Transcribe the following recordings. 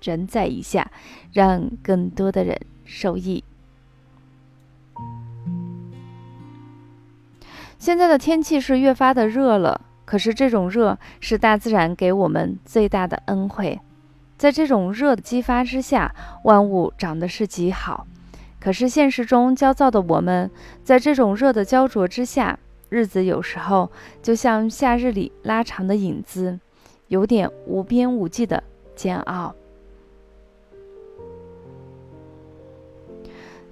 转载一下，让更多的人受益。现在的天气是越发的热了，可是这种热是大自然给我们最大的恩惠。在这种热的激发之下，万物长得是极好。可是现实中焦躁的我们，在这种热的焦灼之下，日子有时候就像夏日里拉长的影子，有点无边无际的煎熬。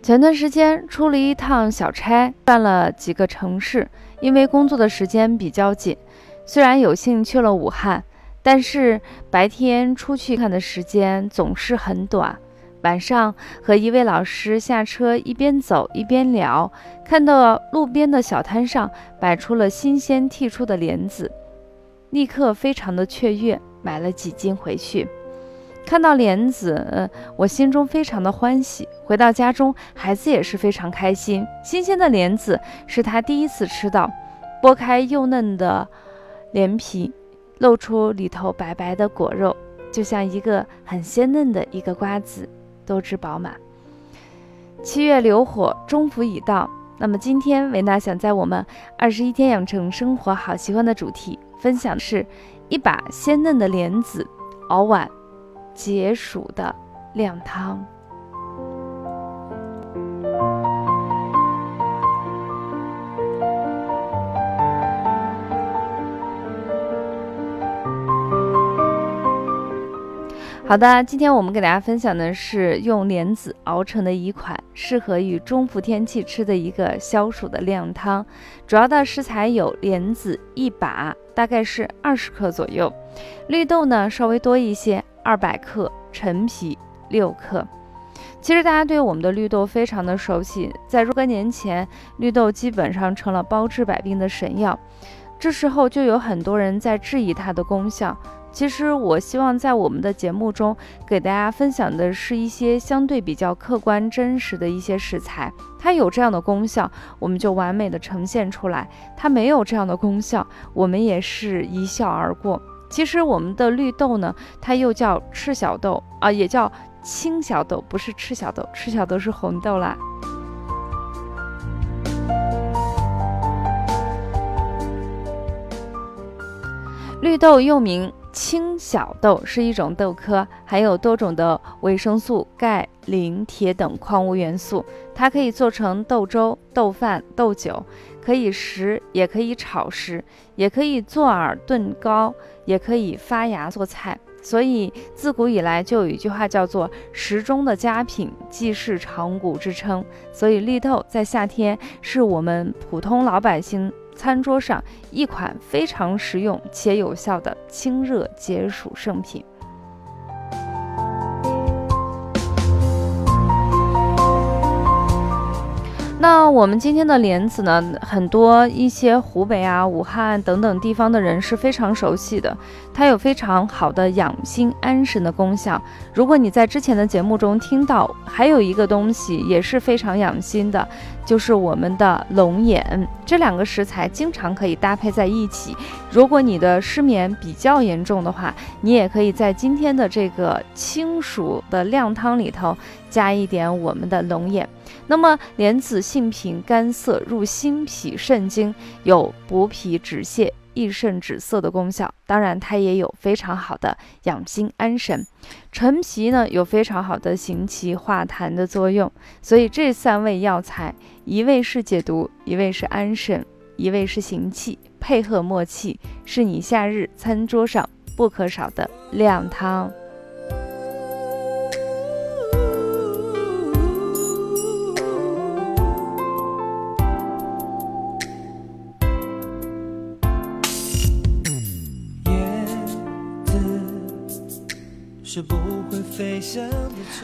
前段时间出了一趟小差，转了几个城市。因为工作的时间比较紧，虽然有幸去了武汉，但是白天出去看的时间总是很短。晚上和一位老师下车，一边走一边聊，看到路边的小摊上摆出了新鲜剔出的莲子，立刻非常的雀跃，买了几斤回去。看到莲子，我心中非常的欢喜。回到家中，孩子也是非常开心。新鲜的莲子是他第一次吃到，剥开幼嫩的莲皮，露出里头白白的果肉，就像一个很鲜嫩的一个瓜子，多汁饱满。七月流火，中伏已到。那么今天维娜想在我们二十一天养成生活好习惯的主题分享的是一把鲜嫩的莲子熬碗。解暑的靓汤。好的，今天我们给大家分享的是用莲子熬成的一款适合于中伏天气吃的一个消暑的靓汤。主要的食材有莲子一把，大概是二十克左右；绿豆呢稍微多一些。二百克陈皮六克，其实大家对我们的绿豆非常的熟悉，在若干年前，绿豆基本上成了包治百病的神药，这时候就有很多人在质疑它的功效。其实我希望在我们的节目中给大家分享的是一些相对比较客观真实的一些食材，它有这样的功效，我们就完美的呈现出来；它没有这样的功效，我们也是一笑而过。其实我们的绿豆呢，它又叫赤小豆啊，也叫青小豆，不是赤小豆，赤小豆是红豆啦。绿豆又名青小豆，是一种豆科，含有多种的维生素、钙、磷、铁等矿物元素，它可以做成豆粥、豆饭、豆酒。可以食，也可以炒食，也可以做饵炖糕，也可以发芽做菜。所以自古以来就有一句话叫做“食中的佳品，既是长谷”之称。所以绿豆在夏天是我们普通老百姓餐桌上一款非常实用且有效的清热解暑圣品。那我们今天的莲子呢？很多一些湖北啊、武汉等等地方的人是非常熟悉的，它有非常好的养心安神的功效。如果你在之前的节目中听到，还有一个东西也是非常养心的，就是我们的龙眼。这两个食材经常可以搭配在一起。如果你的失眠比较严重的话，你也可以在今天的这个清暑的靓汤里头加一点我们的龙眼。那么莲子性平，甘涩，入心脾肾经，有补脾止泻、益肾止涩的功效。当然，它也有非常好的养心安神。陈皮呢，有非常好的行气化痰的作用。所以这三味药材，一味是解毒，一味是安神，一味是行气，配合默契，是你夏日餐桌上不可少的靓汤。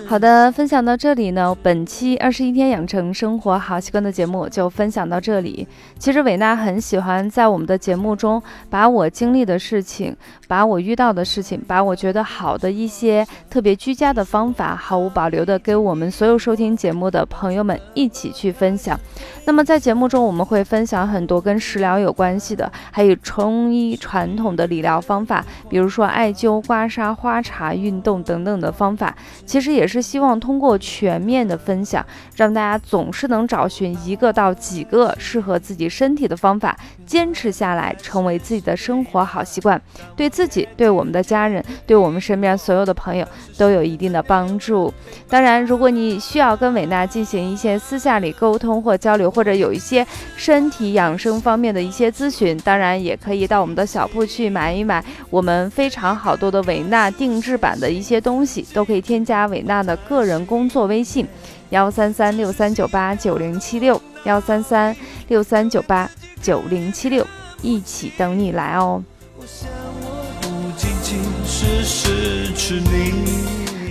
好的，分享到这里呢，本期二十一天养成生活好习惯的节目就分享到这里。其实伟娜很喜欢在我们的节目中，把我经历的事情，把我遇到的事情，把我觉得好的一些特别居家的方法，毫无保留的给我们所有收听节目的朋友们一起去分享。那么在节目中，我们会分享很多跟食疗有关系的，还有中医传统的理疗方法，比如说艾灸、刮痧、花茶、运动等等的方法。其实也是希望通过全面的分享，让大家总是能找寻一个到几个适合自己身体的方法，坚持下来，成为自己的生活好习惯，对自己、对我们的家人、对我们身边所有的朋友都有一定的帮助。当然，如果你需要跟伟娜进行一些私下里沟通或交流，或者有一些身体养生方面的一些咨询，当然也可以到我们的小铺去买一买我们非常好多的伟娜定制版的一些东西，都可以添加伟娜的个人工作微信：幺三三六三九八九零七六，幺三三六三九八九零七六，一起等你来哦。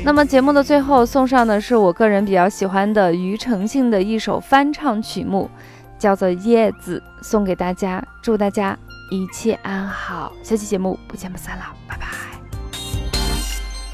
那么节目的最后送上的是我个人比较喜欢的庾澄庆的一首翻唱曲目，叫做《叶子》，送给大家，祝大家一切安好。下期节目不见不散了，拜拜。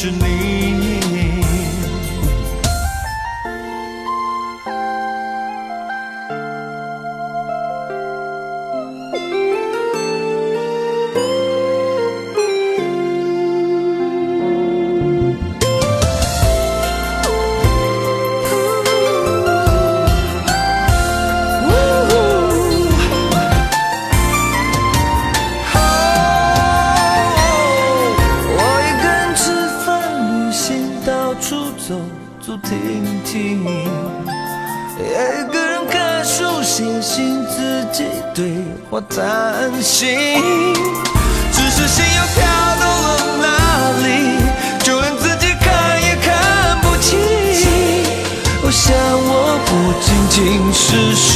是你。失去你。担心，只是心又飘到了哪里？就连自己看也看不清。我想我不仅仅是失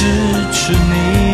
去你。